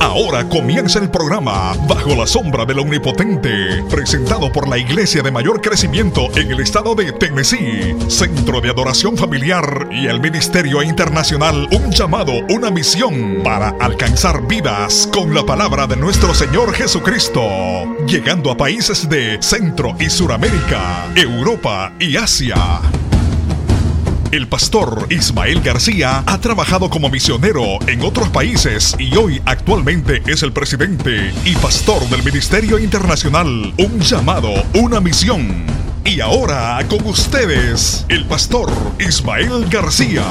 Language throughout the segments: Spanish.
Ahora comienza el programa Bajo la sombra del Omnipotente, presentado por la iglesia de mayor crecimiento en el estado de Tennessee, Centro de Adoración Familiar y el Ministerio Internacional Un llamado, una misión para alcanzar vidas con la palabra de nuestro Señor Jesucristo, llegando a países de Centro y Suramérica, Europa y Asia. El pastor Ismael García ha trabajado como misionero en otros países y hoy actualmente es el presidente y pastor del Ministerio Internacional Un llamado, una misión. Y ahora con ustedes, el pastor Ismael García.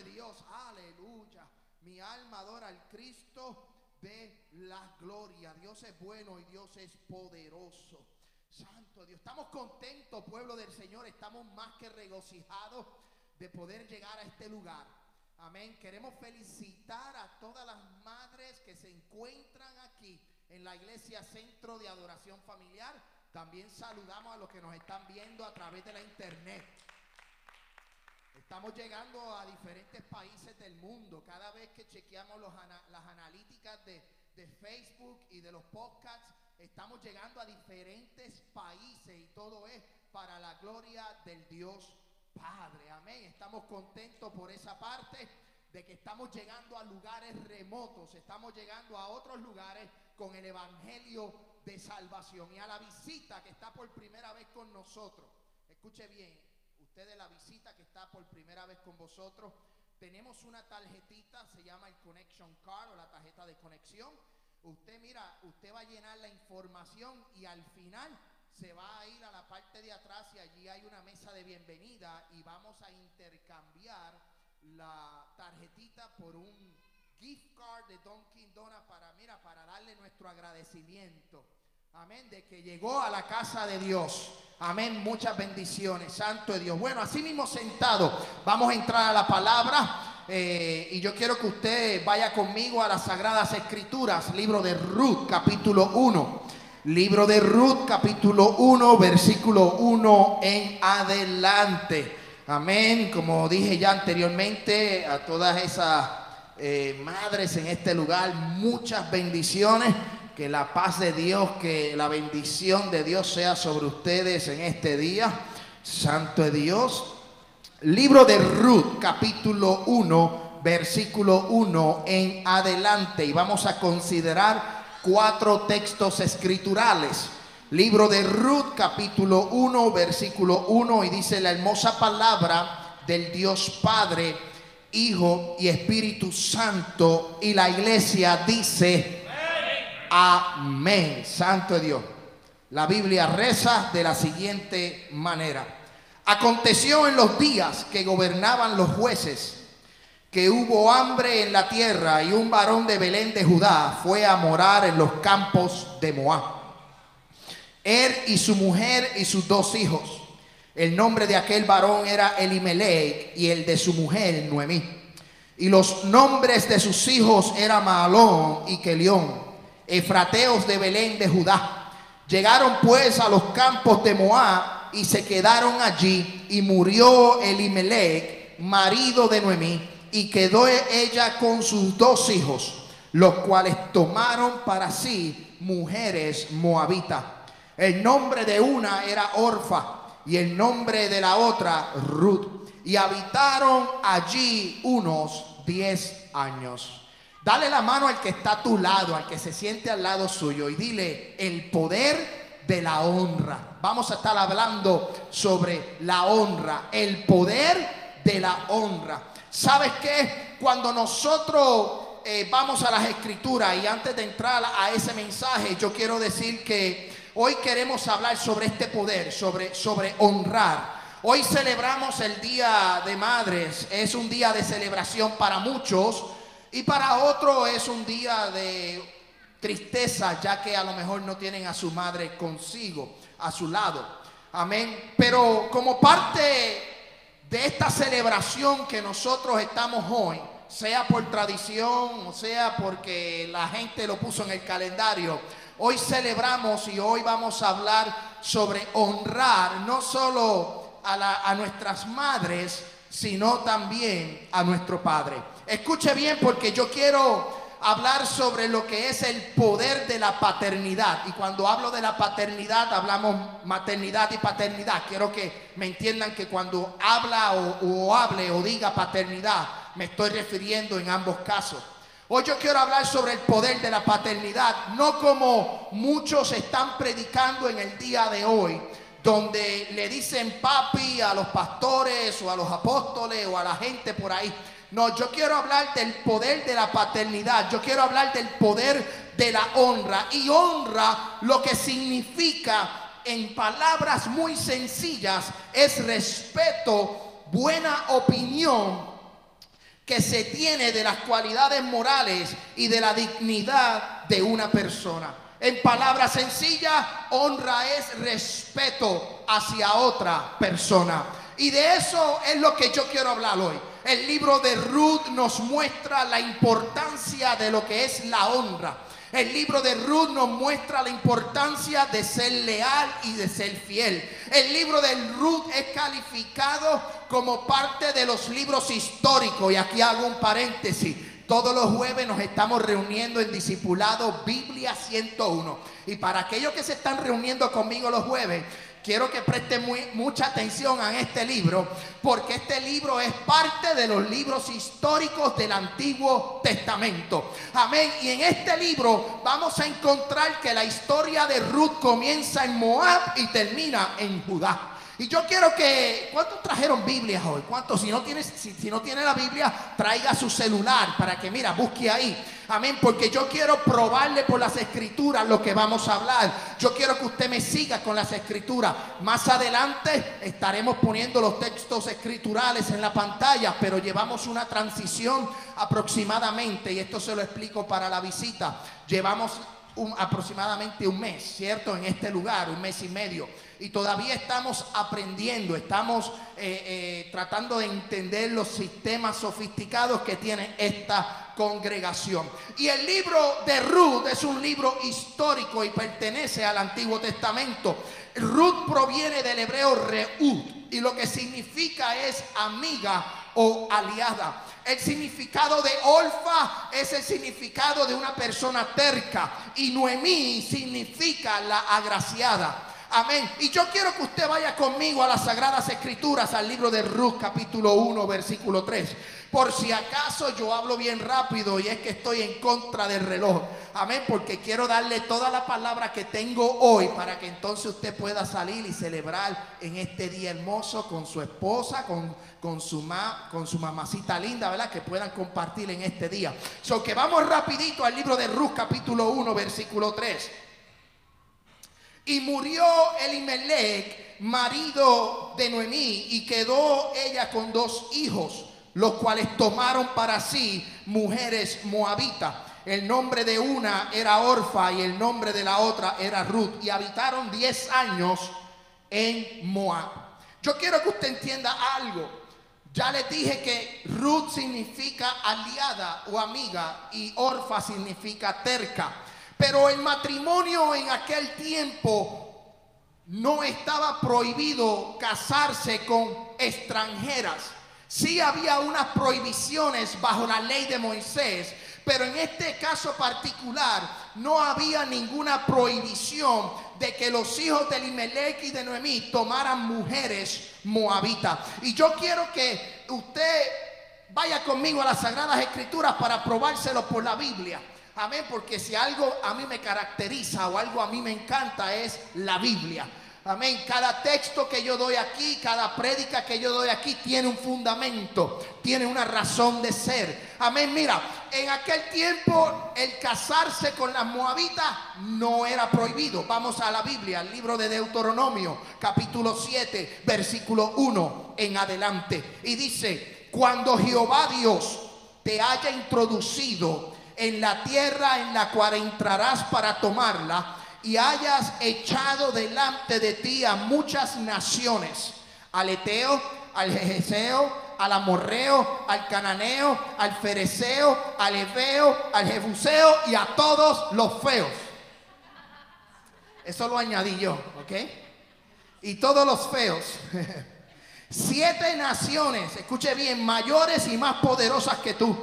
Dios. Aleluya. Mi alma adora al Cristo de la gloria. Dios es bueno y Dios es poderoso. Santo Dios. Estamos contentos, pueblo del Señor. Estamos más que regocijados de poder llegar a este lugar. Amén. Queremos felicitar a todas las madres que se encuentran aquí en la iglesia Centro de Adoración Familiar. También saludamos a los que nos están viendo a través de la internet. Estamos llegando a diferentes países del mundo. Cada vez que chequeamos los ana- las analíticas de, de Facebook y de los podcasts, estamos llegando a diferentes países y todo es para la gloria del Dios Padre. Amén. Estamos contentos por esa parte de que estamos llegando a lugares remotos, estamos llegando a otros lugares con el Evangelio de salvación y a la visita que está por primera vez con nosotros. Escuche bien, usted de la visita que está por primera vez con vosotros, tenemos una tarjetita, se llama el Connection Card o la tarjeta de conexión. Usted mira, usted va a llenar la información y al final se va a ir a la parte de atrás y allí hay una mesa de bienvenida y vamos a intercambiar la tarjetita por un gift card de Dunkin' Donuts para, mira, para darle nuestro agradecimiento. Amén, de que llegó a la casa de Dios. Amén, muchas bendiciones, santo de Dios. Bueno, así mismo sentado, vamos a entrar a la palabra. eh, y yo quiero que usted vaya conmigo a las Sagradas Escrituras, libro de Ruth, capítulo 1. Libro de Ruth, capítulo 1, versículo 1 en adelante. Amén. Como dije ya anteriormente, a todas esas eh, madres en este lugar, muchas bendiciones. Que la paz de Dios, que la bendición de Dios sea sobre ustedes en este día. Santo de Dios. Libro de Ruth, capítulo 1, versículo 1 en adelante. Y vamos a considerar cuatro textos escriturales. Libro de Ruth, capítulo 1, versículo 1. Y dice la hermosa palabra del Dios Padre, Hijo y Espíritu Santo. Y la iglesia dice, Amén. Santo Dios. La Biblia reza de la siguiente manera. Aconteció en los días que gobernaban los jueces que hubo hambre en la tierra y un varón de Belén de Judá fue a morar en los campos de Moab. Él y su mujer y sus dos hijos. El nombre de aquel varón era Elimelech y el de su mujer Noemí. Y los nombres de sus hijos eran Maalón y Kelión, efrateos de Belén de Judá. Llegaron pues a los campos de Moab y se quedaron allí y murió Elimelech, marido de Noemí, y quedó ella con sus dos hijos, los cuales tomaron para sí mujeres moabitas. El nombre de una era Orfa y el nombre de la otra Ruth. Y habitaron allí unos diez años. Dale la mano al que está a tu lado, al que se siente al lado suyo y dile el poder de la honra. Vamos a estar hablando sobre la honra, el poder de la honra. ¿Sabes qué? Cuando nosotros eh, vamos a las escrituras y antes de entrar a ese mensaje, yo quiero decir que hoy queremos hablar sobre este poder, sobre, sobre honrar. Hoy celebramos el Día de Madres, es un día de celebración para muchos y para otros es un día de tristeza, ya que a lo mejor no tienen a su madre consigo, a su lado. Amén. Pero como parte de esta celebración que nosotros estamos hoy, sea por tradición o sea porque la gente lo puso en el calendario, hoy celebramos y hoy vamos a hablar sobre honrar no solo a, la- a nuestras madres, sino también a nuestro Padre. Escuche bien porque yo quiero hablar sobre lo que es el poder de la paternidad. Y cuando hablo de la paternidad, hablamos maternidad y paternidad. Quiero que me entiendan que cuando habla o, hable o diga paternidad, me estoy refiriendo en ambos casos. Hoy yo quiero hablar sobre el poder de la paternidad, no como muchos están predicando en el día de hoy, donde le dicen papi a los pastores o a los apóstoles o a la gente por ahí. No, yo quiero hablar del poder de la paternidad, yo quiero hablar del poder de la honra. Y honra lo que significa en palabras muy sencillas es respeto, buena opinión que se tiene de las cualidades morales y de la dignidad de una persona. En palabras sencillas, honra es respeto hacia otra persona. Y de eso es lo que yo quiero hablar hoy. El libro de Ruth nos muestra la importancia de lo que es la honra. El libro de Ruth nos muestra la importancia de ser leal y de ser fiel. El libro de Ruth es calificado como parte de los libros históricos. Y aquí hago un paréntesis. Todos los jueves nos estamos reuniendo en Discipulado Biblia 101. Y para aquellos que se están reuniendo conmigo los jueves, quiero que presten mucha atención a este libro, porque este libro es parte de los libros históricos del Antiguo Testamento. Amén. Y en este libro vamos a encontrar que la historia de Ruth comienza en Moab y termina en Judá. Y yo quiero que, ¿cuántos trajeron Biblias hoy? ¿Cuántos? Si no tienes, si no tiene la Biblia, traiga su celular para que, mira, busque ahí. Amén, porque yo quiero probarle por las escrituras lo que vamos a hablar. Yo quiero que usted me siga con las escrituras. Más adelante estaremos poniendo los textos escriturales en la pantalla, pero llevamos una transición aproximadamente, y esto se lo explico para la visita. Llevamos un- aproximadamente un mes, ¿cierto? En este lugar, un mes y medio. Y todavía estamos aprendiendo, estamos eh, eh, tratando de entender los sistemas sofisticados que tiene esta congregación. Y el libro de Ruth es un libro histórico y pertenece al Antiguo Testamento. Ruth proviene del hebreo Reud y lo que significa es amiga o aliada. El significado de Olfa es el significado de una persona terca y Noemí significa la agraciada. Amén. Y yo quiero que usted vaya conmigo a las Sagradas Escrituras, al libro de Ruth, capítulo 1, versículo 3. Por si acaso yo hablo bien rápido y es que estoy en contra del reloj. Amén, porque quiero darle toda la palabra que tengo hoy para que entonces usted pueda salir y celebrar en este día hermoso con su esposa, con, con, su, ma- con su mamacita linda, ¿verdad? Que puedan compartir en este día. So que vamos rapidito al libro de Ruth, capítulo 1, versículo 3. Y murió Elimelech, marido de Noemí, y quedó ella con dos hijos, los cuales tomaron para sí mujeres moabitas. El nombre de una era Orfa y el nombre de la otra era Ruth. Y habitaron diez años en Moab. Yo quiero que usted entienda algo. Ya les dije que Ruth significa aliada o amiga y Orfa significa terca. Pero el matrimonio en aquel tiempo no estaba prohibido casarse con extranjeras. Sí había unas prohibiciones bajo la ley de Moisés, pero en este caso particular no había ninguna prohibición de que los hijos de Elimelech y de Noemí tomaran mujeres moabitas. Y yo quiero que usted vaya conmigo a las Sagradas Escrituras para probárselo por la Biblia. Amén, porque si algo a mí me caracteriza o algo a mí me encanta es la Biblia. Amén. Cada texto que yo doy aquí, cada prédica que yo doy aquí tiene un fundamento, tiene una razón de ser. Amén. Mira, en aquel tiempo el casarse con las moabitas no era prohibido. Vamos a la Biblia, al libro de Deuteronomio, capítulo 7, versículo 1 en adelante. Y dice, cuando Jehová Dios te haya introducido en la tierra en la cual entrarás para tomarla, y hayas echado delante de ti a muchas naciones, al Eteo, al Jejeseo, al Amorreo, al Cananeo, al Fereceo, al Ebeo, al Jebuseo y a todos los feos. Eso lo añadí yo, ¿ok? Y todos los feos. Siete naciones, escuche bien, mayores y más poderosas que tú.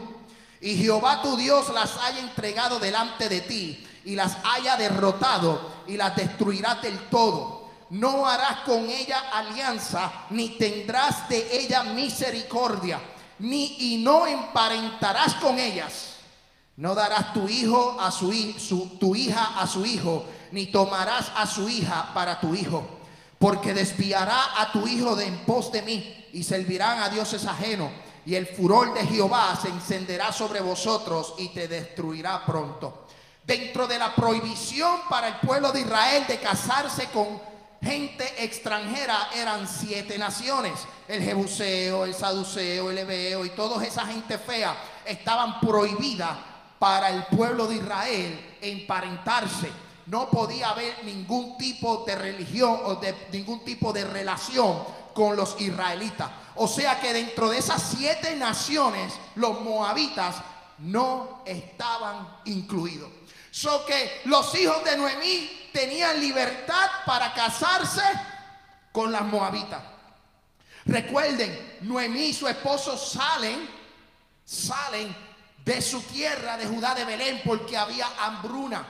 Y Jehová tu Dios las haya entregado delante de ti y las haya derrotado y las destruirás del todo. No harás con ella alianza, ni tendrás de ella misericordia, ni y no emparentarás con ellas. No darás tu hijo a su, tu hija a su hijo, ni tomarás a su hija para tu hijo, porque desviará a tu hijo de en pos de mí y servirán a dioses ajenos, y el furor de Jehová se encenderá sobre vosotros y te destruirá pronto. Dentro de la prohibición para el pueblo de Israel de casarse con gente extranjera eran siete naciones. El Jebuseo, el Saduceo, el Ebeo y toda esa gente fea estaban prohibidas para el pueblo de Israel emparentarse. No podía haber ningún tipo de religión o de ningún tipo de relación con los israelitas. O sea que dentro de esas siete naciones, los moabitas no estaban incluidos. So que los hijos de Noemí tenían libertad para casarse con las moabitas. Recuerden, Noemí y su esposo salen, salen de su tierra de Judá de Belén porque había hambruna,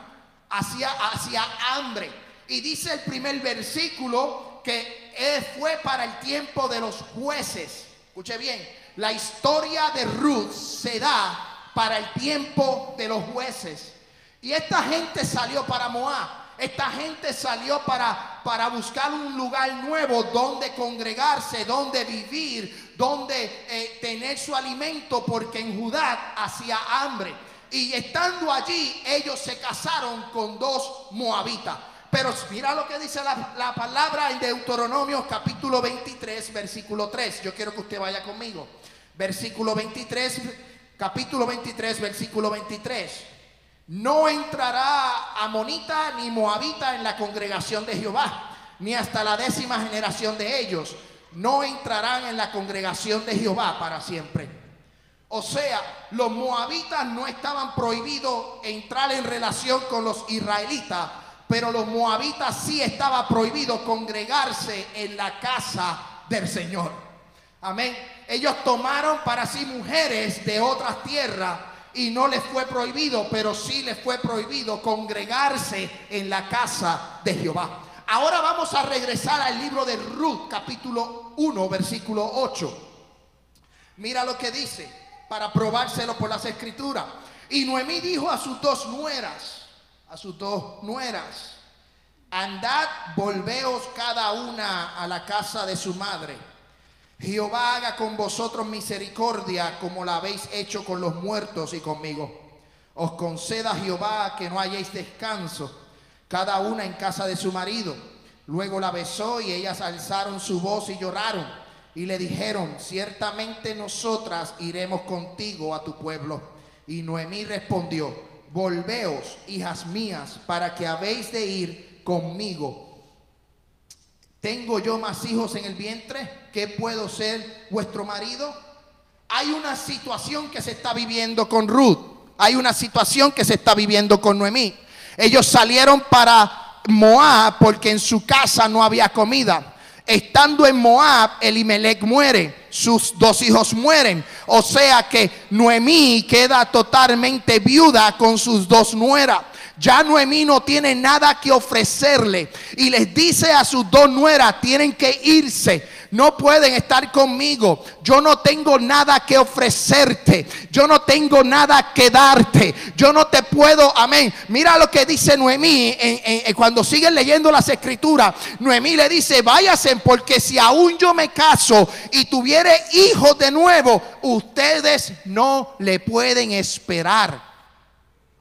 hacía, hacía hambre. Y dice el primer versículo que fue para el tiempo de los jueces. Escuche bien, la historia de Ruth se da para el tiempo de los jueces. Y esta gente salió para Moab. Esta gente salió para, para buscar un lugar nuevo donde congregarse, donde vivir, donde eh, tener su alimento, porque en Judá hacía hambre. Y estando allí, ellos se casaron con dos moabitas. Pero mira lo que dice la, la palabra en Deuteronomio capítulo 23, versículo 3. Yo quiero que usted vaya conmigo. Versículo 23, capítulo 23, versículo 23. No entrará amonita ni moabita en la congregación de Jehová, ni hasta la décima generación de ellos. No entrarán en la congregación de Jehová para siempre. O sea, los moabitas no estaban prohibidos entrar en relación con los israelitas, pero los moabitas sí estaba prohibido congregarse en la casa del Señor. Amén. Ellos tomaron para sí mujeres de otras tierras y no les fue prohibido, pero sí les fue prohibido congregarse en la casa de Jehová. Ahora vamos a regresar al libro de Ruth, capítulo 1, versículo 8. Mira lo que dice, para probárselo por las escrituras. Y Noemí dijo a sus dos nueras, a sus dos nueras, andad, volveos cada una a la casa de su madre. Jehová haga con vosotros misericordia como la habéis hecho con los muertos y conmigo. Os conceda Jehová que no hayáis descanso, cada una en casa de su marido. Luego la besó y ellas alzaron su voz y lloraron y le dijeron, ciertamente nosotras iremos contigo a tu pueblo. Y Noemí respondió, volveos, hijas mías, para que habéis de ir conmigo. ¿Tengo yo más hijos en el vientre? ¿Qué puedo ser vuestro marido? Hay una situación que se está viviendo con Ruth. Hay una situación que se está viviendo con Noemí. Ellos salieron para Moab porque en su casa no había comida. Estando en Moab, Elimelech muere, sus dos hijos mueren. O sea que Noemí queda totalmente viuda con sus dos nueras. Ya Noemí no tiene nada que ofrecerle y les dice a sus dos nueras, tienen que irse no pueden estar conmigo. Yo no tengo nada que ofrecerte. Yo no tengo nada que darte. Yo no te puedo, amén. Mira lo que dice Noemí en- cuando siguen leyendo las escrituras. Noemí le dice, váyase porque si aún yo me caso y tuviere hijos de nuevo, ustedes no le pueden esperar.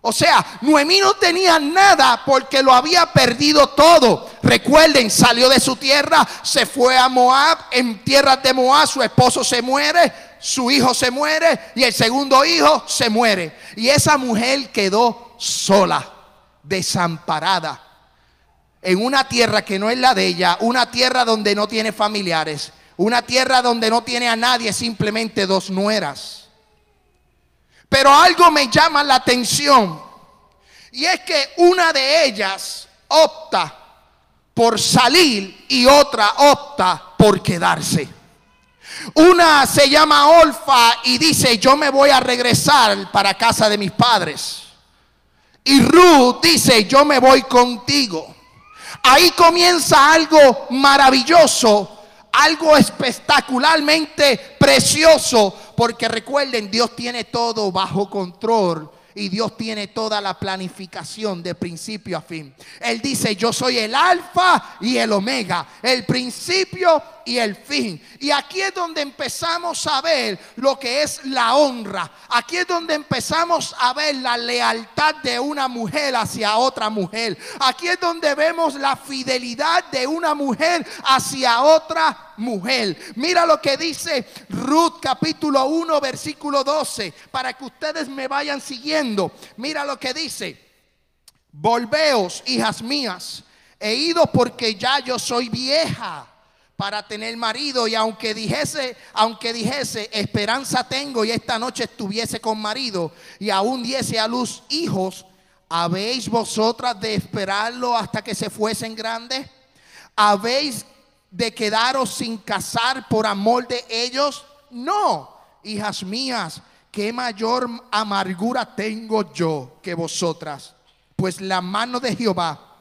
O sea, Noemí no tenía nada porque lo había perdido todo. Recuerden, salió de su tierra, se fue a Moab. En tierras de Moab su esposo se muere, su hijo se muere y el segundo hijo se muere. Y esa mujer quedó sola, desamparada, en una tierra que no es la de ella, una tierra donde no tiene familiares, una tierra donde no tiene a nadie, simplemente dos nueras. Pero algo me llama la atención. Y es que una de ellas opta por salir y otra opta por quedarse. Una se llama Olfa y dice, yo me voy a regresar para casa de mis padres. Y Ruth dice, yo me voy contigo. Ahí comienza algo maravilloso, algo espectacularmente precioso, porque recuerden, Dios tiene todo bajo control y Dios tiene toda la planificación de principio a fin. Él dice, yo soy el alfa y el omega, el principio y el fin. Y aquí es donde empezamos a ver lo que es la honra. Aquí es donde empezamos a ver la lealtad de una mujer hacia otra mujer. Aquí es donde vemos la fidelidad de una mujer hacia otra mujer. Mira lo que dice Ruth capítulo 1 versículo 12 para que ustedes me vayan siguiendo. Mira lo que dice. Volveos, hijas mías, he ido porque ya yo soy vieja para tener marido y aunque dijese, aunque dijese, esperanza tengo y esta noche estuviese con marido y aún diese a luz hijos, ¿habéis vosotras de esperarlo hasta que se fuesen grandes? ¿Habéis de quedaros sin casar por amor de ellos? No, hijas mías, qué mayor amargura tengo yo que vosotras, pues la mano de Jehová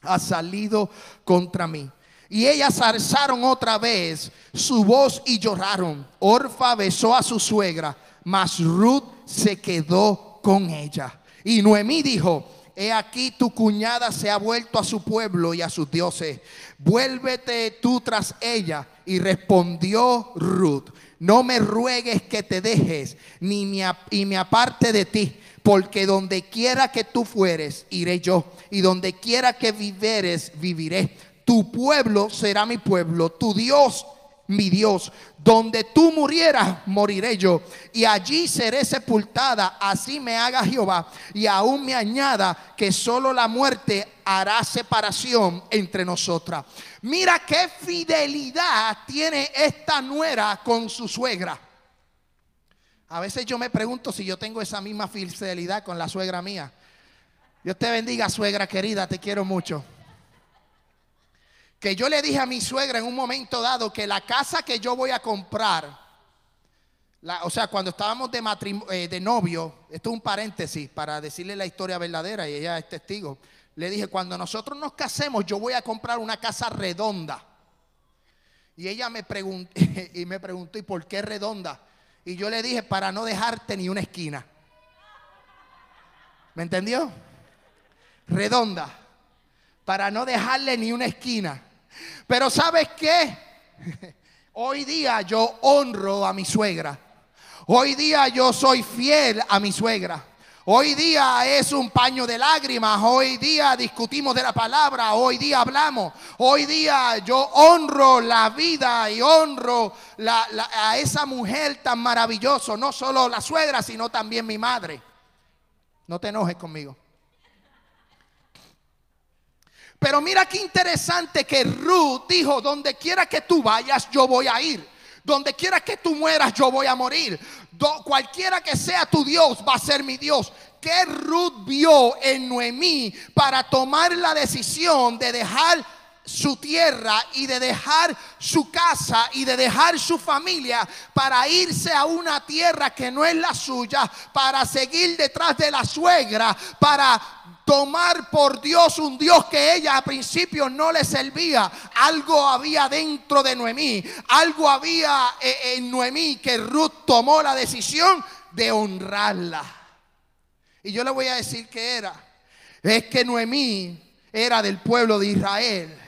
ha salido contra mí. Y ellas alzaron otra vez su voz y lloraron. Orfa besó a su suegra, mas Ruth se quedó con ella. Y Noemí dijo, he aquí tu cuñada se ha vuelto a su pueblo y a sus dioses. Vuélvete tú tras ella. Y respondió Ruth, no me ruegues que te dejes, ni me, y me aparte de ti porque donde quiera que tú fueres, iré yo, y donde quiera que viveres, viviré. Tu pueblo será mi pueblo, tu Dios mi Dios. Donde tú murieras, moriré yo. Y allí seré sepultada. Así me haga Jehová. Y aún me añada que solo la muerte hará separación entre nosotras. Mira qué fidelidad tiene esta nuera con su suegra. A veces yo me pregunto si yo tengo esa misma fidelidad con la suegra mía. Dios te bendiga, suegra querida, te quiero mucho que yo le dije a mi suegra en un momento dado que la casa que yo voy a comprar, o sea, cuando estábamos de, eh, de novio, esto es un paréntesis para decirle la historia verdadera y ella es testigo, le dije, cuando nosotros nos casemos, yo voy a comprar una casa redonda. Y ella me preguntó, y me preguntó, ¿y por qué redonda? Y yo le dije, para no dejarte ni una esquina. ¿Me entendió? Redonda. Para no dejarle ni una esquina. Pero ¿sabes qué? Hoy día yo honro a mi suegra. Hoy día yo soy fiel a mi suegra. Hoy día es un paño de lágrimas, hoy día discutimos de la palabra, hoy día hablamos, hoy día yo honro la vida y honro a esa mujer tan maravillosa, no solo la suegra, sino también mi madre. No te enojes conmigo. Pero mira qué interesante que Ruth dijo, donde quiera que tú vayas, yo voy a ir. Donde quiera que tú mueras, yo voy a morir. cualquiera que sea tu Dios, va a ser mi Dios. ¿Qué Ruth vio en Noemí para tomar la decisión de dejar su tierra y de dejar su casa y de dejar su familia para irse a una tierra que no es la suya, para seguir detrás de la suegra, para tomar por Dios un Dios que ella a principio no le servía. Algo había dentro de Noemí, algo había eh, en Noemí que Ruth tomó la decisión de honrarla. Y yo le voy a decir que era, es que Noemí era del pueblo de Israel.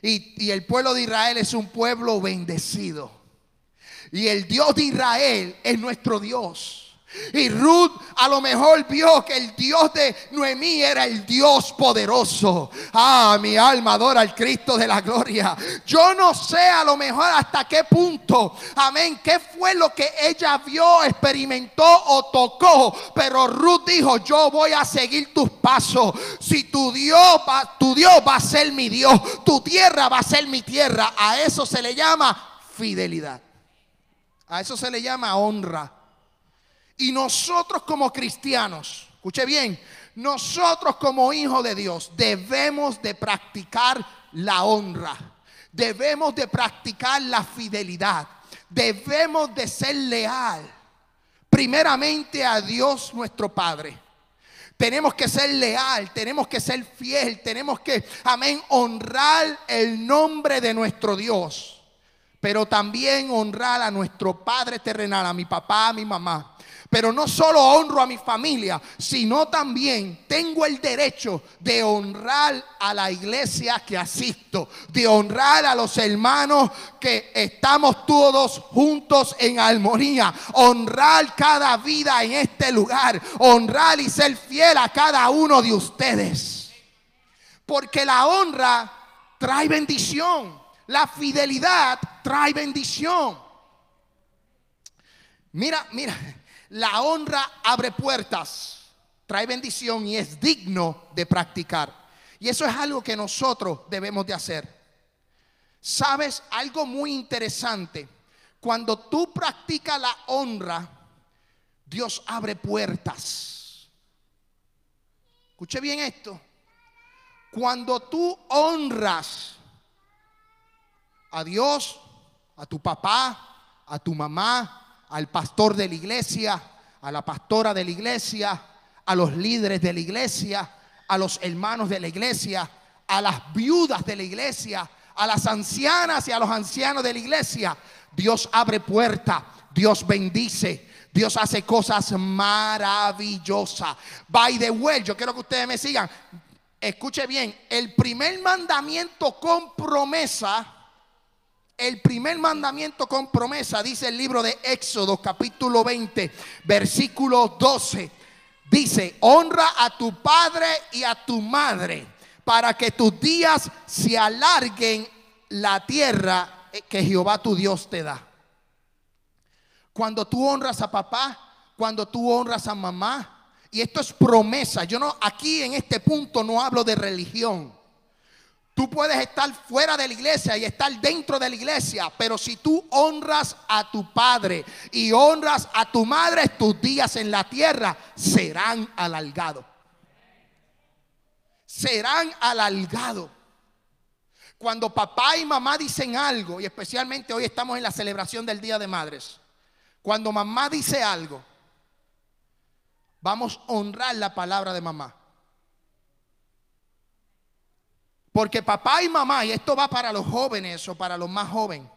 Y, y el pueblo de Israel es un pueblo bendecido. Y el Dios de Israel es nuestro Dios. Y Ruth a lo mejor vio que el Dios de Noemí era el Dios poderoso. Ah, mi alma adora al Cristo de la gloria. Yo no sé a lo mejor hasta qué punto, amén, qué fue lo que ella vio, experimentó o tocó. Pero Ruth dijo, yo voy a seguir tus pasos. Si tu Dios va, tu Dios va a ser mi Dios, tu tierra va a ser mi tierra. A eso se le llama fidelidad. A eso se le llama honra. Y nosotros como cristianos, escuche bien, nosotros como hijos de Dios debemos de practicar la honra, debemos de practicar la fidelidad, debemos de ser leal primeramente a Dios nuestro Padre. Tenemos que ser leal, tenemos que ser fiel, tenemos que, amén, honrar el nombre de nuestro Dios, pero también honrar a nuestro Padre terrenal, a mi papá, a mi mamá. Pero no solo honro a mi familia, sino también tengo el derecho de honrar a la iglesia que asisto, de honrar a los hermanos que estamos todos juntos en armonía, honrar cada vida en este lugar, honrar y ser fiel a cada uno de ustedes. Porque la honra trae bendición, la fidelidad trae bendición. Mira, mira, la honra abre puertas, trae bendición y es digno de practicar. Y eso es algo que nosotros debemos de hacer. ¿Sabes algo muy interesante? Cuando tú practicas la honra, Dios abre puertas. Escuche bien esto. Cuando tú honras a Dios, a tu papá, a tu mamá, al pastor de la iglesia, a la pastora de la iglesia, a los líderes de la iglesia, a los hermanos de la iglesia, a las viudas de la iglesia, a las ancianas y a los ancianos de la iglesia. Dios abre puerta, Dios bendice, Dios hace cosas maravillosas. By the way, yo quiero que ustedes me sigan. Escuche bien, el primer mandamiento con promesa el primer mandamiento con promesa, dice el libro de Éxodo capítulo 20, versículo 12. Dice, honra a tu padre y a tu madre para que tus días se alarguen la tierra que Jehová tu Dios te da. Cuando tú honras a papá, cuando tú honras a mamá, y esto es promesa. Yo no aquí en este punto no hablo de religión. Tú puedes estar fuera de la iglesia y estar dentro de la iglesia, pero si tú honras a tu padre y honras a tu madre, tus días en la tierra serán alargados. Serán alargados. Cuando papá y mamá dicen algo, y especialmente hoy estamos en la celebración del Día de Madres, cuando mamá dice algo, vamos a honrar la palabra de mamá. Porque papá y mamá, y esto va para los jóvenes o para los más jóvenes,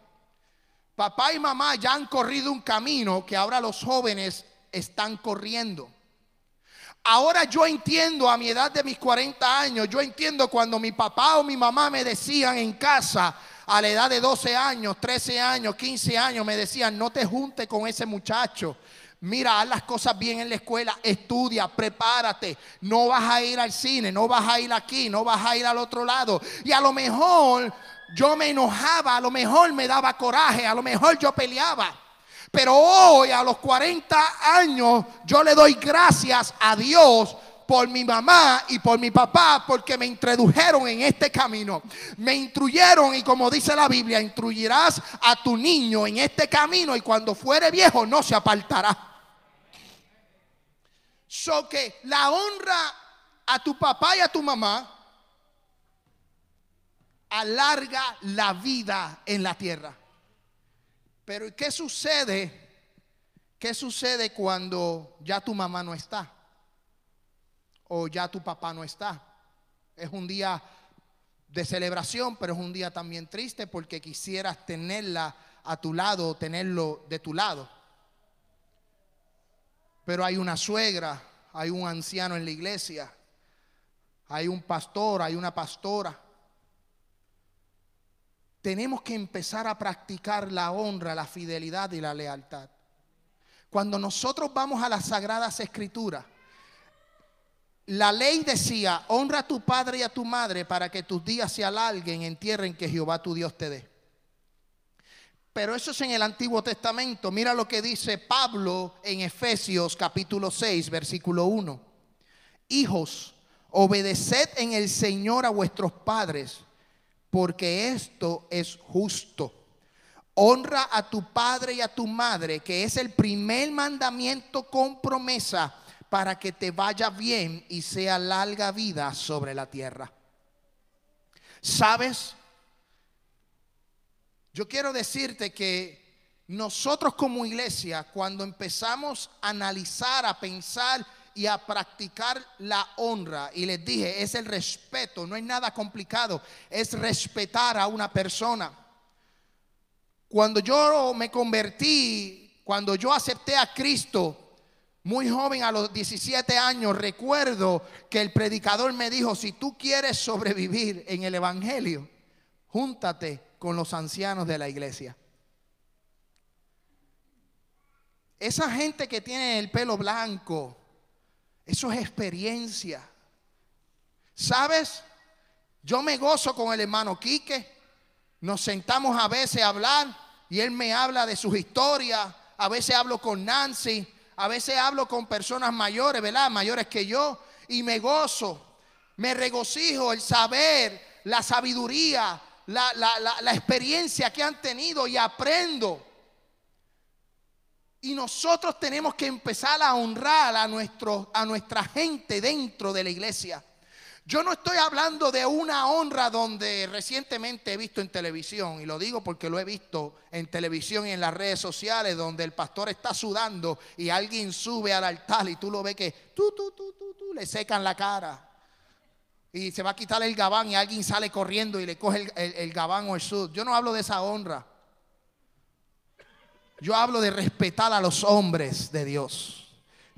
papá y mamá ya han corrido un camino que ahora los jóvenes están corriendo. Ahora yo entiendo a mi edad de mis 40 años, yo entiendo cuando mi papá o mi mamá me decían en casa a la edad de 12 años, 13 años, 15 años, me decían, no te junte con ese muchacho. Mira, haz las cosas bien en la escuela, estudia, prepárate. No vas a ir al cine, no vas a ir aquí, no vas a ir al otro lado. Y a lo mejor yo me enojaba, a lo mejor me daba coraje, a lo mejor yo peleaba. Pero hoy, a los 40 años, yo le doy gracias a Dios por mi mamá y por mi papá porque me introdujeron en este camino. Me instruyeron y como dice la Biblia, instruirás a tu niño en este camino y cuando fuere viejo no se apartará. So que la honra a tu papá y a tu mamá alarga la vida en la tierra. Pero ¿qué sucede? ¿Qué sucede cuando ya tu mamá no está? O ya tu papá no está. Es un día de celebración, pero es un día también triste porque quisieras tenerla a tu lado o tenerlo de tu lado. Pero hay una suegra, hay un anciano en la iglesia, hay un pastor, hay una pastora. Tenemos que empezar a practicar la honra, la fidelidad y la lealtad. Cuando nosotros vamos a las sagradas escrituras, la ley decía, honra a tu padre y a tu madre para que tus días se alarguen en tierra en que Jehová tu Dios te dé. Pero eso es en el Antiguo Testamento. Mira lo que dice Pablo en Efesios capítulo 6, versículo 1. Hijos, obedeced en el Señor a vuestros padres, porque esto es justo. Honra a tu padre y a tu madre, que es el primer mandamiento con promesa para que te vaya bien y sea larga vida sobre la tierra. ¿Sabes? Yo quiero decirte que nosotros como iglesia, cuando empezamos a analizar, a pensar y a practicar la honra, y les dije, es el respeto, no es nada complicado, es respetar a una persona. Cuando yo me convertí, cuando yo acepté a Cristo, muy joven, a los 17 años, recuerdo que el predicador me dijo, si tú quieres sobrevivir en el Evangelio, júntate con los ancianos de la iglesia. Esa gente que tiene el pelo blanco, eso es experiencia. ¿Sabes? Yo me gozo con el hermano Quique. Nos sentamos a veces a hablar y él me habla de sus historias. A veces hablo con Nancy a veces hablo con personas mayores, ¿verdad? Mayores que yo, y me gozo, me regocijo el saber, la sabiduría, la, la experiencia que han tenido y aprendo. Y nosotros tenemos que empezar a honrar a, nuestro, a nuestra gente dentro de la iglesia. Yo no estoy hablando de una honra donde recientemente he visto en televisión, y lo digo porque lo he visto en televisión y en las redes sociales, donde el pastor está sudando y alguien sube al altar y tú lo ves que tú, tú, tú, tú, tú, le secan la cara. Y se va a quitar el gabán y alguien sale corriendo y le coge el, el gabán o el sud. Yo no hablo de esa honra. Yo hablo de respetar a los hombres de Dios.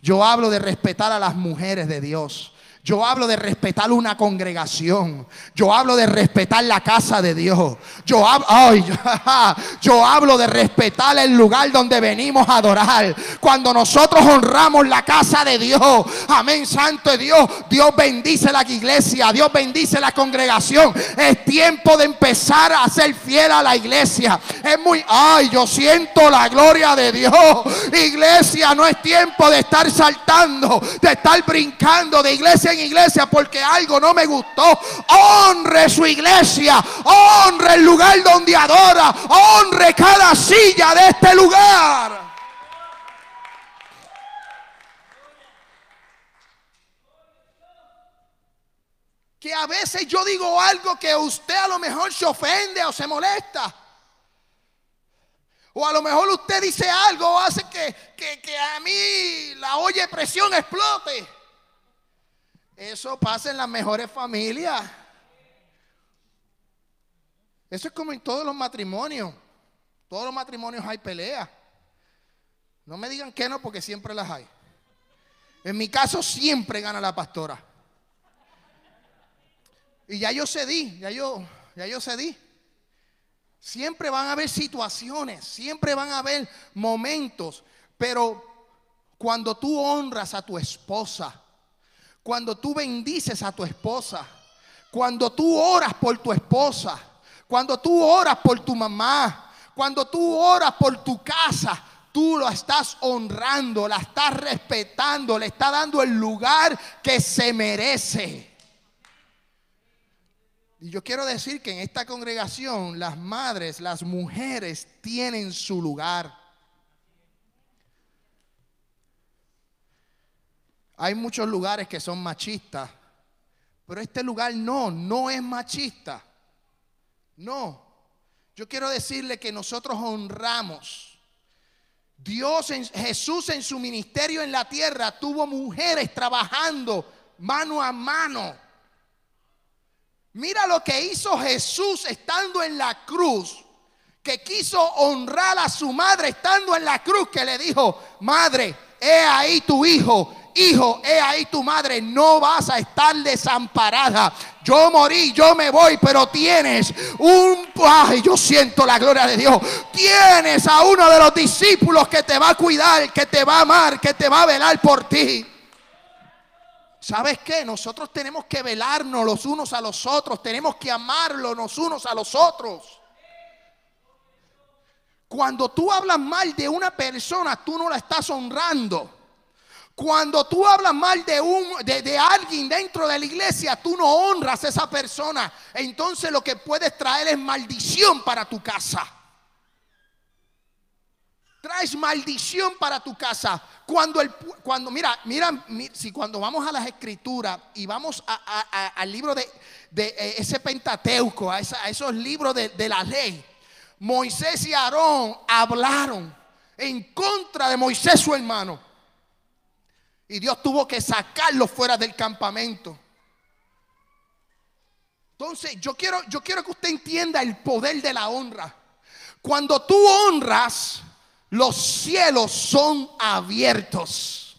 Yo hablo de respetar a las mujeres de Dios. Yo hablo de respetar una congregación. Yo hablo de respetar la casa de Dios. Yo, yo hablo de respetar el lugar donde venimos a adorar. Cuando nosotros honramos la casa de Dios. Amén, santo Dios. Dios bendice la iglesia. Dios bendice la congregación. Es tiempo de empezar a ser fiel a la iglesia. Es muy, ay, yo siento la gloria de Dios. Iglesia, no es tiempo de estar saltando, de estar brincando de iglesia en iglesia porque algo no me gustó. Honre su iglesia, honre el lugar donde adora, honre cada silla de este lugar. Que a veces yo digo algo que usted a lo mejor se ofende o se molesta. O a lo mejor usted dice algo o hace que, que, que a mí la olla de presión explote. Eso pasa en las mejores familias. Eso es como en todos los matrimonios. Todos los matrimonios hay peleas. No me digan que no porque siempre las hay. En mi caso siempre gana la pastora. Y ya yo cedí, ya yo, ya yo cedí. Siempre van a haber situaciones, siempre van a haber momentos, pero cuando tú honras a tu esposa, cuando tú bendices a tu esposa, cuando tú oras por tu esposa, cuando tú oras por tu mamá, cuando tú oras por tu casa, tú lo estás honrando, la estás respetando, le estás dando el lugar que se merece. Y yo quiero decir que en esta congregación las madres, las mujeres tienen su lugar. Hay muchos lugares que son machistas, pero este lugar no, no es machista. No. Yo quiero decirle que nosotros honramos. Dios, en, Jesús en su ministerio en la tierra tuvo mujeres trabajando mano a mano. Mira lo que hizo Jesús estando en la cruz, que quiso honrar a su madre estando en la cruz, que le dijo, madre, he ahí tu hijo, hijo, he ahí tu madre, no vas a estar desamparada. Yo morí, yo me voy, pero tienes un, ay, yo siento la gloria de Dios. Tienes a uno de los discípulos que te va a cuidar, que te va a amar, que te va a velar por ti. ¿Sabes qué? Nosotros tenemos que velarnos los unos a los otros, tenemos que amarlos los unos a los otros. Cuando tú hablas mal de una persona, tú no la estás honrando. Cuando tú hablas mal de, un, de, alguien dentro de la iglesia, tú no honras a esa persona. Entonces lo que puedes traer es maldición para tu casa. Traes maldición para tu casa. Cuando el cuando mira, mira, si cuando vamos a las escrituras y vamos al libro de, de, ese Pentateuco, a, esos libros de la ley, Moisés y Aarón hablaron en contra de Moisés su hermano. Y Dios tuvo que sacarlo fuera del campamento. Entonces, yo quiero, yo quiero que usted entienda el poder de la honra. Cuando tú honras, los cielos son abiertos.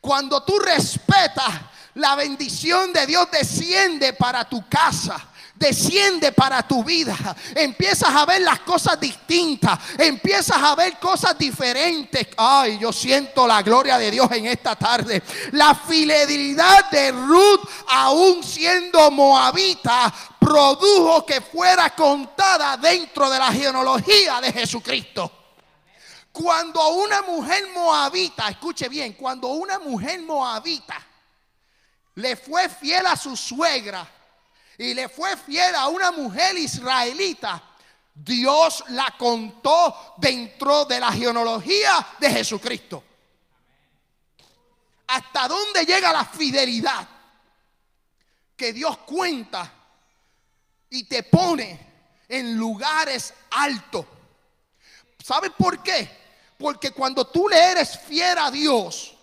Cuando tú respetas, la bendición de Dios desciende para tu casa desciende para tu vida. Empiezas a ver las cosas distintas. Empiezas a ver cosas diferentes. Ay, yo siento la gloria de Dios en esta tarde. La fidelidad de Ruth, aún siendo moabita, produjo que fuera contada dentro de la genealogía de Jesucristo. Cuando una mujer moabita, escuche bien, cuando una mujer moabita le fue fiel a su suegra, y le fue fiel a una mujer israelita, Dios la contó dentro de la genealogía de Jesucristo. ¿Hasta dónde llega la fidelidad? Que Dios cuenta y te pone en lugares altos. ¿Sabes por qué? Porque cuando tú le eres fiel a Dios,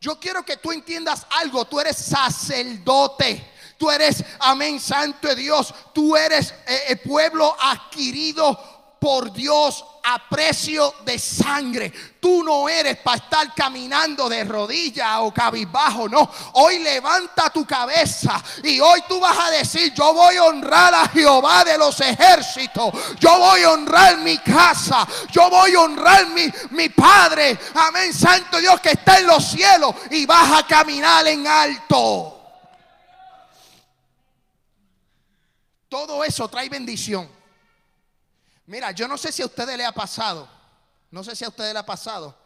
yo quiero que tú entiendas algo, tú eres sacerdote. Tú eres, amén, santo de Dios. Tú eres eh, el pueblo adquirido por Dios a precio de sangre. Tú no eres para estar caminando de rodillas o cabizbajo, no. Hoy levanta tu cabeza y hoy tú vas a decir, yo voy a honrar a Jehová de los ejércitos. Yo voy a honrar mi casa. Yo voy a honrar mi, mi Padre. Amén, Santo Dios que está en los cielos y vas a caminar en alto. Todo eso trae bendición. Mira, yo no sé si a ustedes le ha pasado. No sé si a ustedes le ha pasado.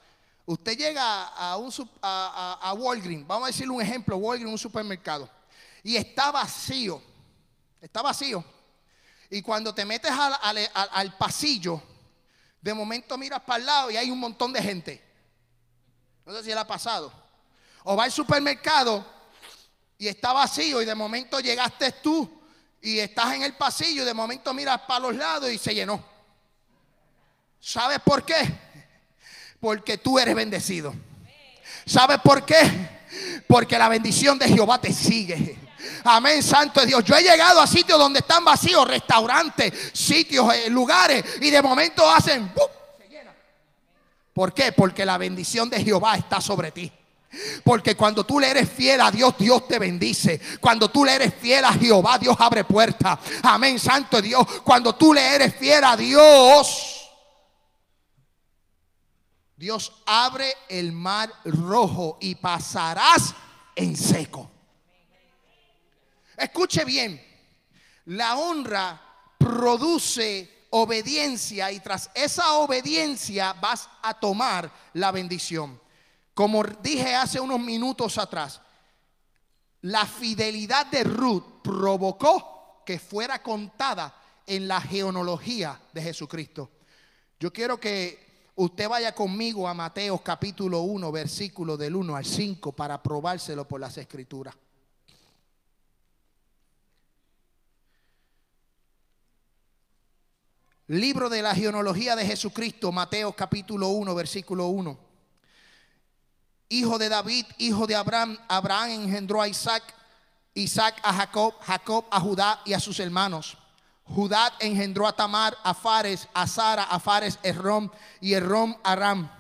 Usted llega a un a, a- Walgreens, vamos a decirle un ejemplo, Walgreens, un supermercado, y está vacío. Está vacío. Y cuando te metes al- al- al pasillo, de momento miras para el lado y hay un montón de gente. No sé si le ha pasado. O va al supermercado y está vacío y de momento llegaste tú y estás en el pasillo y de momento miras para los lados y se llenó. ¿Sabes por qué? Porque tú eres bendecido. ¿Sabes por qué? Porque la bendición de Jehová te sigue. Amén, santo Dios. Yo he llegado a sitios donde están vacíos, restaurantes, sitios, eh, lugares, y de momento hacen, se. ¿Por qué? Porque la bendición de Jehová está sobre ti. Porque cuando tú le eres fiel a Dios, Dios te bendice. Cuando tú le eres fiel a Jehová, Dios abre puertas. Amén, santo Dios. Cuando tú le eres fiel a Dios, Dios abre el mar rojo y pasarás en seco. Escuche bien, la honra produce obediencia y tras esa obediencia vas a tomar la bendición. Como dije hace unos minutos atrás, la fidelidad de Ruth provocó que fuera contada en la genealogía de Jesucristo. Yo quiero que usted vaya conmigo a Mateo capítulo 1, versículo del 1 al 5 para probárselo por las escrituras. Libro de la genealogía de Jesucristo, Mateo capítulo 1, versículo 1. Hijo de David, hijo de Abraham, Abraham engendró a Isaac, Isaac a Jacob, Jacob a Judá y a sus hermanos. Judá engendró a Tamar, a Fares, a Sara, a Fares, Errom y Errom a Aram.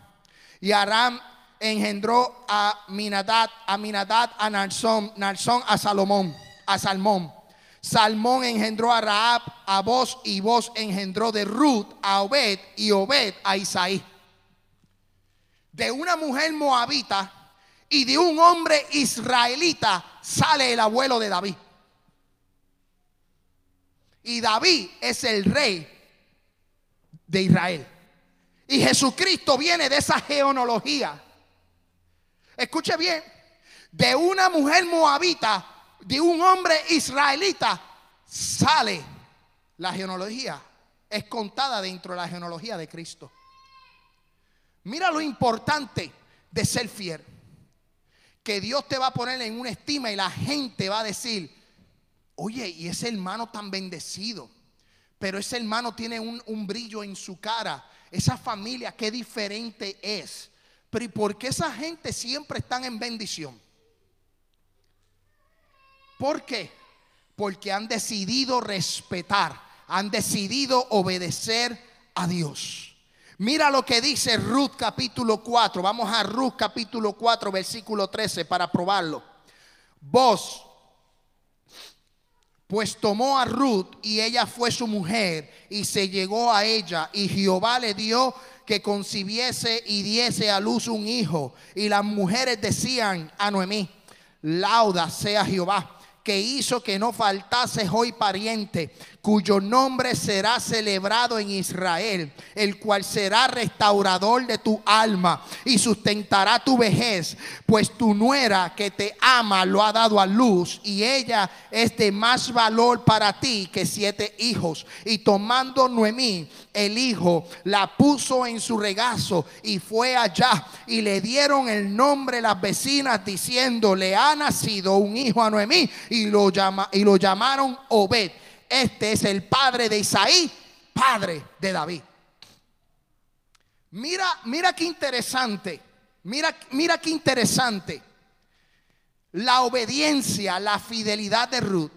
Y Aram engendró a Minadad, a Minadad a Narsón, Narsón a Salomón, a Salmón. Salmón engendró a Raab, a Boz y Boz engendró de Ruth a Obed y Obed a Isaí. De una mujer moabita y de un hombre israelita sale el abuelo de David. Y David es el rey de Israel. Y Jesucristo viene de esa genealogía. Escuche bien, de una mujer moabita, de un hombre israelita, sale la genealogía. Es contada dentro de la genealogía de Cristo. Mira lo importante de ser fiel. Que Dios te va a poner en una estima y la gente va a decir, oye, y ese hermano tan bendecido, pero ese hermano tiene un, un brillo en su cara. Esa familia, qué diferente es. Pero ¿y por qué esa gente siempre están en bendición? ¿Por qué? Porque han decidido respetar, han decidido obedecer a Dios. Mira lo que dice Ruth capítulo 4. Vamos a Ruth capítulo 4, versículo 13 para probarlo. Vos, pues tomó a Ruth y ella fue su mujer y se llegó a ella y Jehová le dio que concibiese y diese a luz un hijo. Y las mujeres decían a Noemí, lauda sea Jehová que hizo que no faltase hoy pariente, cuyo nombre será celebrado en Israel, el cual será restaurador de tu alma y sustentará tu vejez, pues tu nuera que te ama lo ha dado a luz y ella es de más valor para ti que siete hijos. Y tomando Noemí el hijo, la puso en su regazo y fue allá y le dieron el nombre las vecinas diciendo, le ha nacido un hijo a Noemí y lo, llama, y lo llamaron Obed. Este es el padre de Isaí, padre de David. Mira, mira qué interesante. Mira, mira qué interesante. La obediencia, la fidelidad de Ruth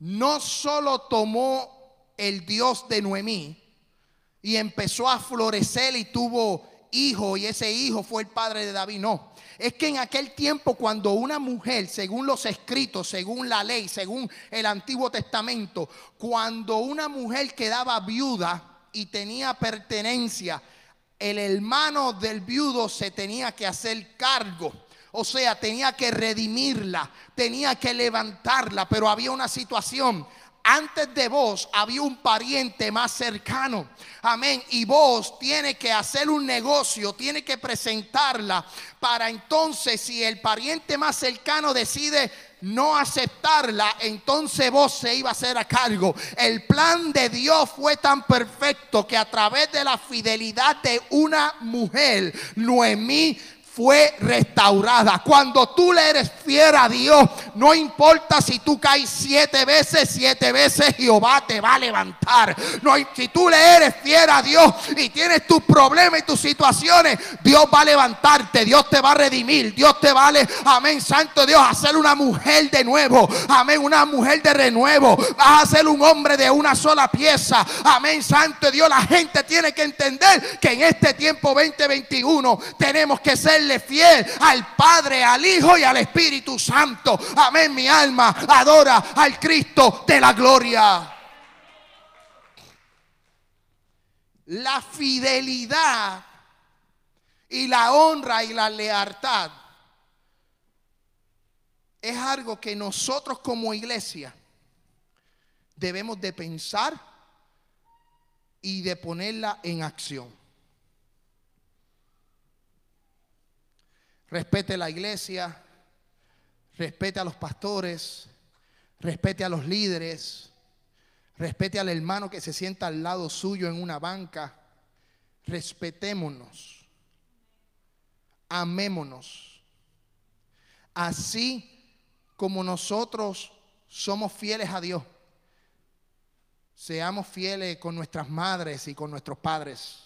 no solo tomó el Dios de Noemí, y empezó a florecer y tuvo hijo y ese hijo fue el padre de David. No, es que en aquel tiempo cuando una mujer, según los escritos, según la ley, según el Antiguo Testamento, cuando una mujer quedaba viuda y tenía pertenencia, el hermano del viudo se tenía que hacer cargo. O sea, tenía que redimirla, tenía que levantarla, pero había una situación antes de vos había un pariente más cercano. Amén. Y vos tiene que hacer un negocio, tiene que presentarla para entonces si el pariente más cercano decide no aceptarla, entonces vos se iba a hacer a cargo. El plan de Dios fue tan perfecto que a través de la fidelidad de una mujer, Noemí fue restaurada. Cuando tú le eres fiel a Dios, no importa si tú caes siete veces, siete veces Jehová te va a levantar. No, si tú le eres fiel a Dios y tienes tus problemas y tus situaciones, Dios va a levantarte, Dios te va a redimir, Dios te vale, amén, santo Dios, a ser una mujer de nuevo, amén, una mujer de renuevo, vas a ser un hombre de una sola pieza, amén, santo Dios, la gente tiene que entender que en este tiempo 2021 tenemos que ser fiel al Padre, al Hijo y al Espíritu Santo. Amén, mi alma adora al Cristo de la gloria. La fidelidad y la honra y la lealtad es algo que nosotros como iglesia debemos de pensar y de ponerla en acción. Respete la iglesia, respete a los pastores, respete a los líderes, respete al hermano que se sienta al lado suyo en una banca. Respetémonos, amémonos. Así como nosotros somos fieles a Dios, seamos fieles con nuestras madres y con nuestros padres,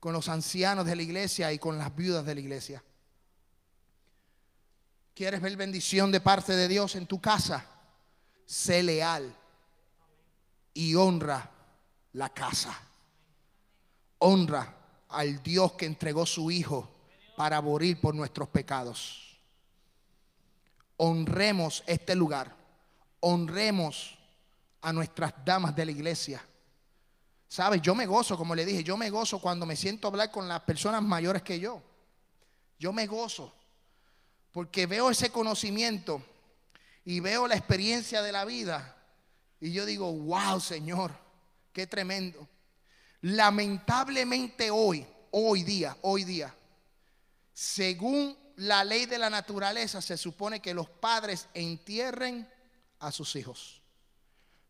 con los ancianos de la iglesia y con las viudas de la iglesia. ¿Quieres ver bendición de parte de Dios en tu casa? Sé leal y honra la casa. Honra al Dios que entregó su Hijo para morir por nuestros pecados. Honremos este lugar. Honremos a nuestras damas de la iglesia. ¿Sabes? Yo me gozo, como le dije, yo me gozo cuando me siento a hablar con las personas mayores que yo. Yo me gozo. Porque veo ese conocimiento y veo la experiencia de la vida. Y yo digo, wow, Señor, qué tremendo. Lamentablemente hoy, hoy día, hoy día, según la ley de la naturaleza, se supone que los padres entierren a sus hijos.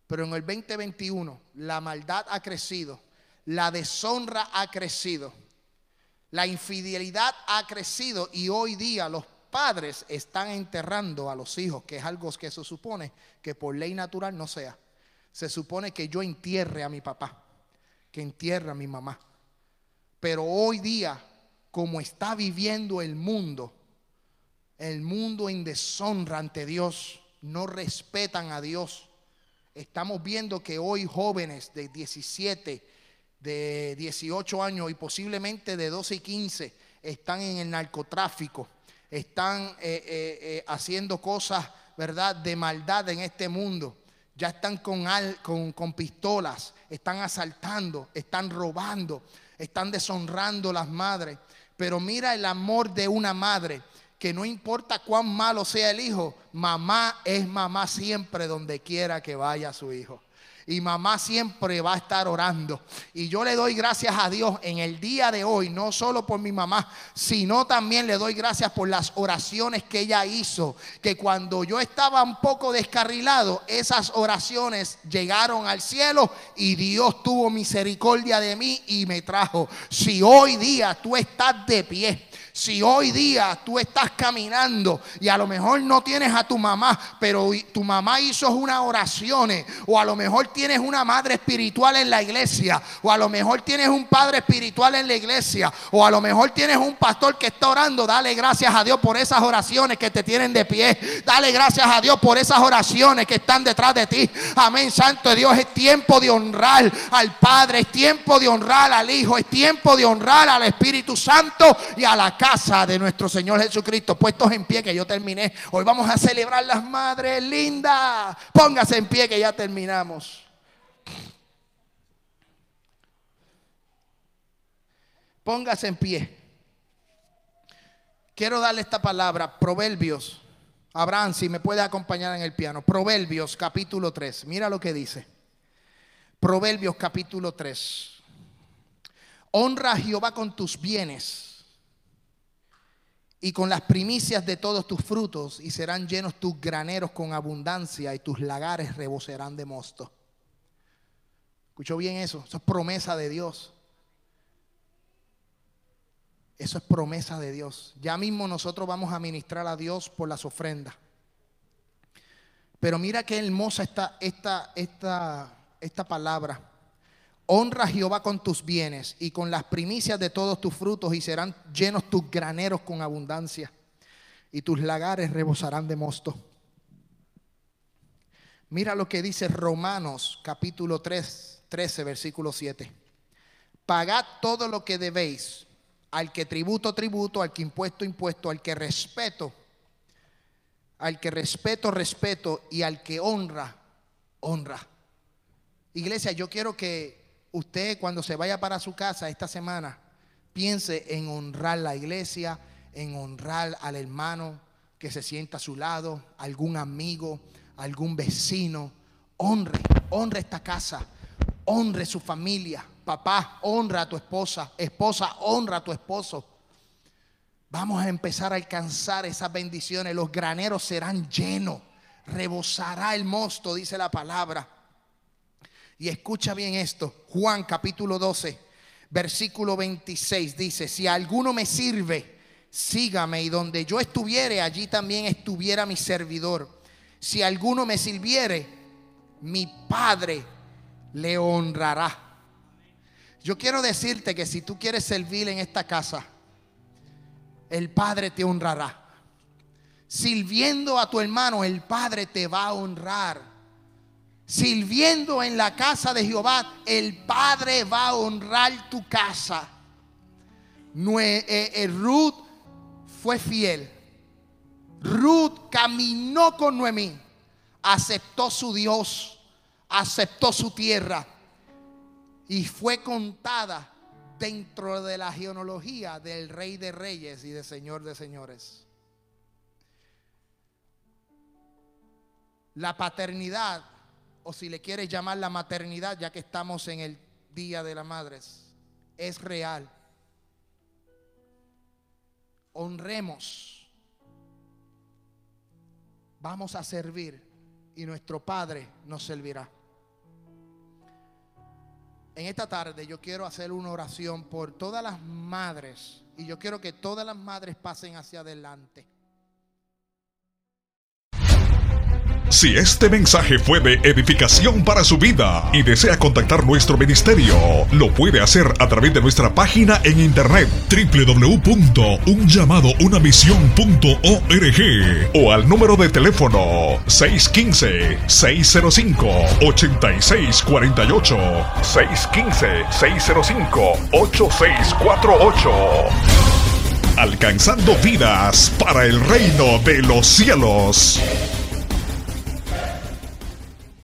Pero en el 2021 la maldad ha crecido, la deshonra ha crecido, la infidelidad ha crecido y hoy día los padres están enterrando a los hijos, que es algo que se supone que por ley natural no sea. Se supone que yo entierre a mi papá, que entierre a mi mamá. Pero hoy día, como está viviendo el mundo, el mundo en deshonra ante Dios, no respetan a Dios. Estamos viendo que hoy jóvenes de 17, de 18 años y posiblemente de 12 y 15 están en el narcotráfico están eh, eh, eh, haciendo cosas, ¿verdad?, de maldad en este mundo. Ya están con, con, con pistolas, están asaltando, están robando, están deshonrando las madres. Pero mira el amor de una madre, que no importa cuán malo sea el hijo, mamá es mamá siempre donde quiera que vaya su hijo y mamá siempre va a estar orando. Y yo le doy gracias a Dios en el día de hoy, no solo por mi mamá, sino también le doy gracias por las oraciones que ella hizo, que cuando yo estaba un poco descarrilado, esas oraciones llegaron al cielo y Dios tuvo misericordia de mí y me trajo. Si hoy día tú estás de pie, Si hoy día tú estás caminando y a lo mejor no tienes a tu mamá, pero tu mamá hizo unas oraciones, o a lo mejor tienes una madre espiritual en la iglesia, o a lo mejor tienes un padre espiritual en la iglesia, o a lo mejor tienes un pastor que está orando, dale gracias a Dios por esas oraciones que te tienen de pie. Dale gracias a Dios por esas oraciones que están detrás de ti. Amén, Santo Dios, es tiempo de honrar al Padre, es tiempo de honrar al Hijo, es tiempo de honrar al Espíritu Santo y a la casa de nuestro Señor Jesucristo. Puestos en pie que yo terminé. Hoy vamos a celebrar las madres lindas. Póngase en pie que ya terminamos. Póngase en pie. Quiero darle esta palabra, Proverbios. Abraham, si me puede acompañar en el piano. Proverbios capítulo 3. Mira lo que dice. Proverbios capítulo 3. Honra a Jehová con tus bienes y con las primicias de todos tus frutos, y serán llenos tus graneros con abundancia, y tus lagares rebosarán de mosto. ¿Escuchó bien eso? Eso es promesa de Dios. Eso es promesa de Dios. Ya mismo nosotros vamos a ministrar a Dios por las ofrendas. Pero mira qué hermosa está esta, esta, esta palabra. Honra a Jehová con tus bienes y con las primicias de todos tus frutos y serán llenos tus graneros con abundancia y tus lagares rebosarán de mosto. Mira lo que dice Romanos capítulo 3, 13, versículo 7. Pagad todo lo que debéis, al que tributo, tributo, al que impuesto, impuesto, al que respeto, al que respeto, respeto y al que honra, honra. Iglesia, yo quiero que usted cuando se vaya para su casa esta semana, piense en honrar la iglesia, en honrar al hermano que se sienta a su lado, algún amigo, algún vecino. Honre, honre esta casa, honre su familia. Papá, honra a tu esposa. Esposa, honra a tu esposo. Vamos a empezar a alcanzar esas bendiciones. Los graneros serán llenos. Rebosará el mosto, dice la palabra. Y escucha bien esto. Juan capítulo 12, versículo 26 dice, si alguno me sirve, sígame y donde yo estuviere, allí también estuviera mi servidor. Si alguno me sirviere, mi Padre le honrará. Yo quiero decirte que si tú quieres servir en esta casa, el Padre te honrará. Sirviendo a tu hermano, el Padre te va a honrar sirviendo en la casa de Jehová, el Padre va a honrar tu casa. Eh, eh, Ruth fue fiel. Ruth caminó con Noemí, aceptó su Dios, aceptó su tierra y fue contada dentro de la genealogía del Rey de Reyes y de Señor de Señores. La paternidad o si le quieres llamar la maternidad, ya que estamos en el Día de las Madres, es real. Honremos. Vamos a servir y nuestro Padre nos servirá. En esta tarde yo quiero hacer una oración por todas las madres y yo quiero que todas las madres pasen hacia adelante. Si este mensaje fue de edificación para su vida y desea contactar nuestro ministerio, lo puede hacer a través de nuestra página en internet www.unllamadounamisión.org o al número de teléfono 615-605-8648 615-605-8648 Alcanzando vidas para el reino de los cielos.